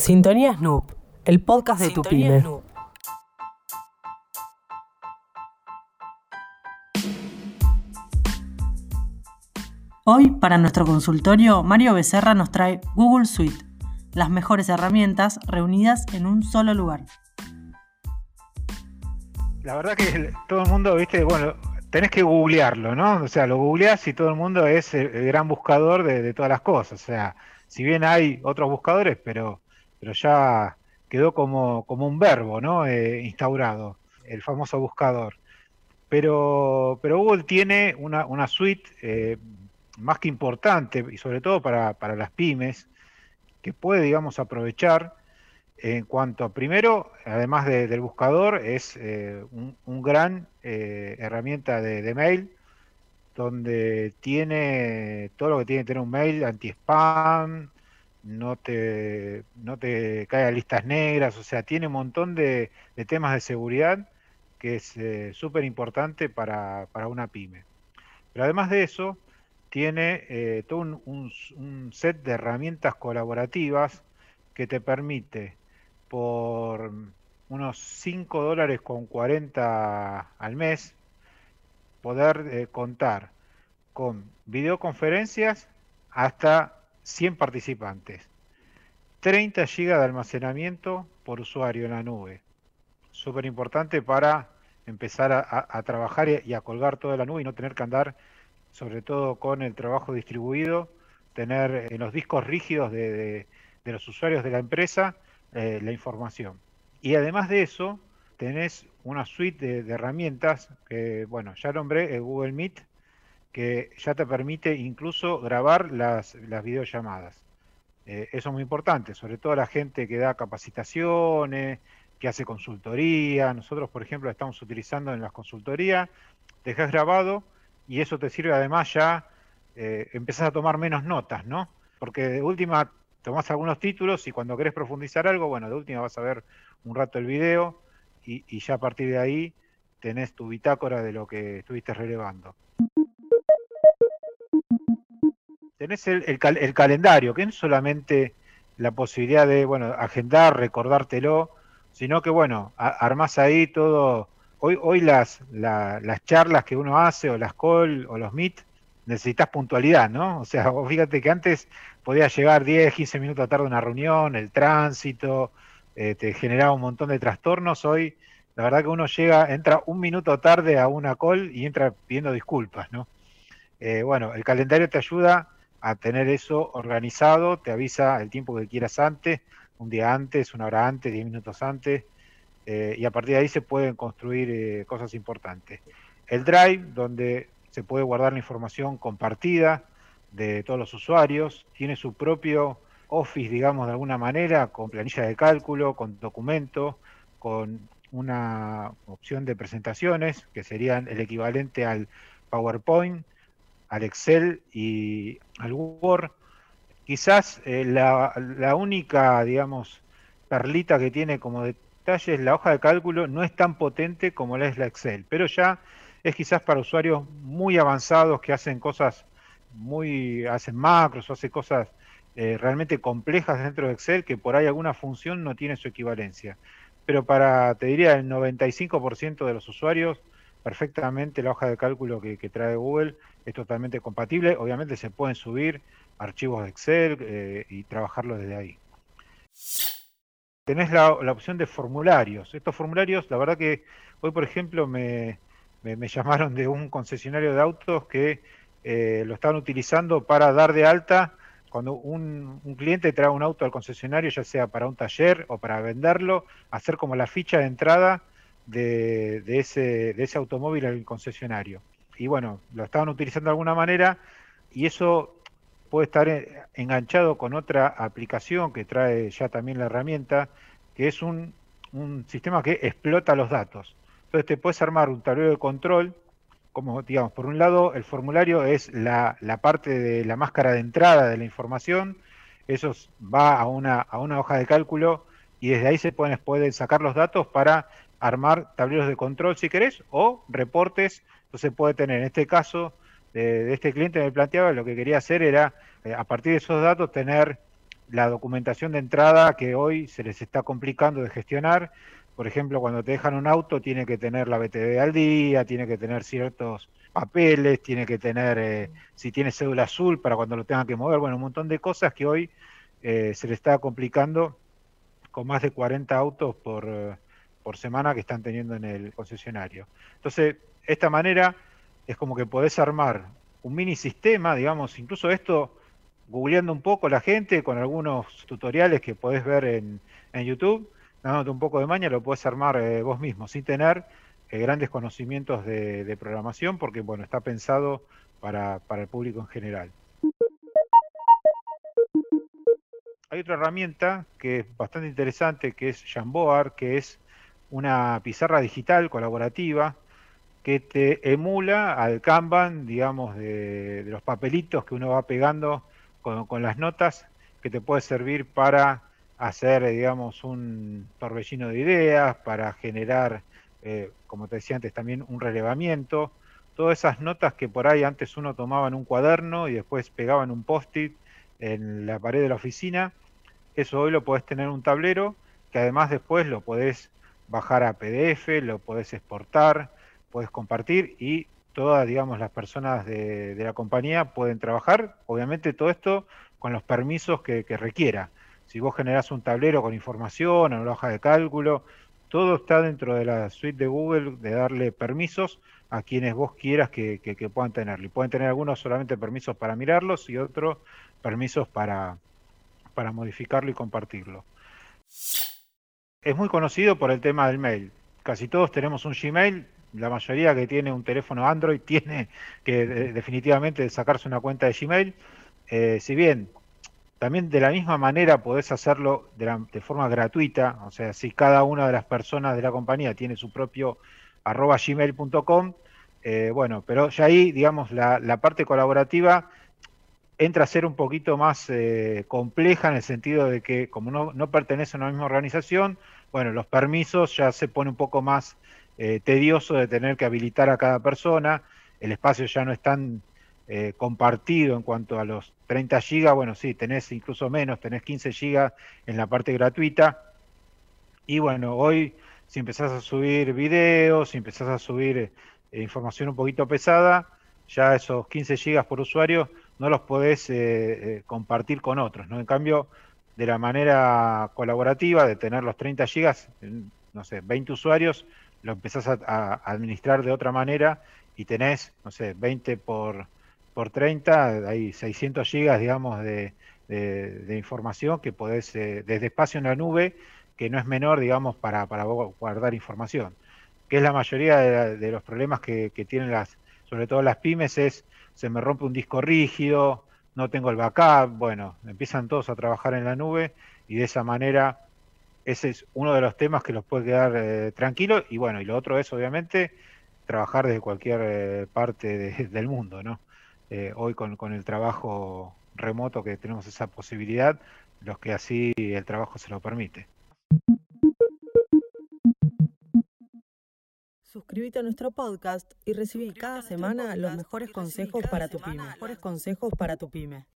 Sintonía Snoop, el podcast de tu pyme. Hoy, para nuestro consultorio, Mario Becerra nos trae Google Suite, las mejores herramientas reunidas en un solo lugar. La verdad que todo el mundo, viste, bueno, tenés que googlearlo, ¿no? O sea, lo googleás y todo el mundo es el, gran buscador de, todas las cosas. O sea, si bien hay otros buscadores, pero, pero ya quedó como, como un verbo, ¿no? Eh, instaurado, el famoso buscador. Pero, pero Google tiene una, una suite eh, más que importante, y sobre todo para, para las pymes, que puede, digamos, aprovechar en cuanto a, primero, además del buscador, es eh, un, gran eh, herramienta de, mail, donde tiene todo lo que tiene que tener un mail, anti-spam, no te, no te cae a listas negras, o sea, tiene un montón de, temas de seguridad que es eh, súper importante para, una pyme. Pero además de eso, tiene todo un, un set de herramientas colaborativas que te permite por unos 5 dólares con 40 al mes, poder eh, contar con videoconferencias hasta 100 participantes, 30 GB de almacenamiento por usuario en la nube. Súper importante para empezar a, trabajar y, a colgar toda la nube y no tener que andar, sobre todo con el trabajo distribuido, tener en los discos rígidos de los usuarios de la empresa eh, la información. Y además de eso, tenés una suite de, herramientas que, bueno, ya nombré el Google Meet, que ya te permite incluso grabar las, las videollamadas. Eh, eso es muy importante, sobre todo la gente que da capacitaciones, que hace consultoría. Nosotros, por ejemplo, estamos utilizando en las consultorías, dejas grabado y eso te sirve además ya, eh, empezás a tomar menos notas, ¿no? Porque de última tomás algunos títulos y cuando querés profundizar algo, bueno, de última vas a ver un rato el video y, ya a partir de ahí tenés tu bitácora de lo que estuviste relevando. Tenés el, calendario, que no es solamente la posibilidad de, bueno, agendar, recordártelo, sino que, bueno, armás ahí todo. Hoy, hoy las, las charlas que uno hace, o las call, o los meet, necesitas puntualidad, ¿no? O sea, fíjate que antes podía llegar 10, 15 minutos tarde a una reunión, el tránsito, eh, te generaba un montón de trastornos. Hoy, la verdad que uno llega, entra un minuto tarde a una call y entra pidiendo disculpas, ¿no? Eh, bueno, el calendario te ayuda a tener eso organizado, te avisa el tiempo que quieras antes, un día antes, una hora antes, 10 minutos antes, eh, y a partir de ahí se pueden construir cosas importantes. El Drive, donde se puede guardar la información compartida de todos los usuarios, tiene su propio Office, digamos, de alguna manera, con planilla de cálculo, con documento, con una opción de presentaciones, que serían el equivalente al PowerPoint, al Excel y al Word. Quizás eh, la, única, digamos, perlita que tiene como detalle es la hoja de cálculo, no es tan potente como la es la Excel, pero ya es quizás para usuarios muy avanzados que hacen cosas muy, hacen macros o hacen cosas eh, realmente complejas dentro de Excel que por ahí alguna función no tiene su equivalencia. Pero para, te diría, el 95% de los usuarios, perfectamente la hoja de cálculo que, trae Google es totalmente compatible. Obviamente se pueden subir archivos de Excel eh, y trabajarlo desde ahí. Tenés la, opción de formularios. Estos formularios, la verdad que hoy, por ejemplo, me, me, llamaron de un concesionario de autos que eh, lo estaban utilizando para dar de alta cuando un, cliente trae un auto al concesionario, ya sea para un taller o para venderlo, hacer como la ficha de entrada de, ese, de ese automóvil al concesionario. Y bueno, lo estaban utilizando de alguna manera y eso puede estar enganchado con otra aplicación que trae ya también la herramienta, que es un, un sistema que explota los datos. Entonces te puedes armar un tablero de control, como digamos, por un lado el formulario es la, parte de la máscara de entrada de la información, eso va a una, a una hoja de cálculo y desde ahí se pueden, pueden sacar los datos para armar tableros de control si querés o reportes. Entonces puede tener, en este caso de, este cliente me planteaba, lo que quería hacer era, eh, a partir de esos datos, tener la documentación de entrada que hoy se les está complicando de gestionar. Por ejemplo, cuando te dejan un auto, tiene que tener la BTV al día, tiene que tener ciertos papeles, tiene que tener, eh, si tiene cédula azul para cuando lo tenga que mover, bueno, un montón de cosas que hoy eh, se le está complicando con más de 40 autos por, por semana que están teniendo en el concesionario. Entonces, esta manera es como que podés armar un mini sistema, digamos, incluso esto googleando un poco la gente con algunos tutoriales que podés ver en, YouTube, dándote un poco de maña, lo podés armar eh, vos mismo, sin tener eh, grandes conocimientos de, programación, porque bueno, está pensado para, para el público en general. Hay otra herramienta que es bastante interesante, que es Jamboard, que es una pizarra digital colaborativa que te emula al Kanban, digamos, de, los papelitos que uno va pegando con, las notas que te puede servir para hacer, digamos, un torbellino de ideas, para generar, eh, como te decía antes, también un relevamiento. Todas esas notas que por ahí antes uno tomaba en un cuaderno y después pegaba en un post-it en la pared de la oficina, eso hoy lo podés tener en un tablero que además después lo podés bajar a PDF, lo podés exportar, podés compartir y todas, digamos, las personas de, la compañía pueden trabajar, obviamente todo esto con los permisos que, requiera. Si vos generás un tablero con información, una hoja de cálculo, todo está dentro de la suite de Google de darle permisos a quienes vos quieras que, puedan tenerlo. Y pueden tener algunos solamente permisos para mirarlos y otros permisos para, para modificarlo y compartirlo. Es muy conocido por el tema del mail. Casi todos tenemos un Gmail, la mayoría que tiene un teléfono Android tiene que definitivamente sacarse una cuenta de Gmail. Eh, si bien también de la misma manera podés hacerlo de, forma gratuita, o sea, si cada una de las personas de la compañía tiene su propio arroba gmail.com, eh, bueno, pero ya ahí, digamos, la, parte colaborativa entra a ser un poquito más eh, compleja en el sentido de que como no, no pertenece a una misma organización, bueno, los permisos ya se pone un poco más eh, tedioso de tener que habilitar a cada persona, el espacio ya no es tan eh, compartido en cuanto a los 30 gigas, bueno, sí, tenés incluso menos, tenés 15 gigas en la parte gratuita. Y bueno, hoy si empezás a subir videos, si empezás a subir eh, información un poquito pesada, ya esos 15 gigas por usuario no los podés compartir con otros, ¿no? En cambio, de la manera colaborativa, de tener los 30 gigas, no sé, 20 usuarios, lo empezás a, administrar de otra manera y tenés, no sé, 20 por, por 30, hay 600 gigas, digamos, de, de, información que podés, eh, desde espacio en la nube, que no es menor, digamos, para, para guardar información. Que es la mayoría de, los problemas que, que, tienen las, sobre todo las pymes, es se me rompe un disco rígido, no tengo el backup, bueno, empiezan todos a trabajar en la nube y de esa manera ese es uno de los temas que los puede quedar eh, tranquilos y bueno, y lo otro es obviamente trabajar desde cualquier eh, parte del mundo, ¿no? Eh, hoy con, con, el trabajo remoto que tenemos esa posibilidad, los que así el trabajo se lo permite. Suscríbete a nuestro podcast y recibí cada semana los mejores consejos para tu pyme. Mejores consejos para tu pyme.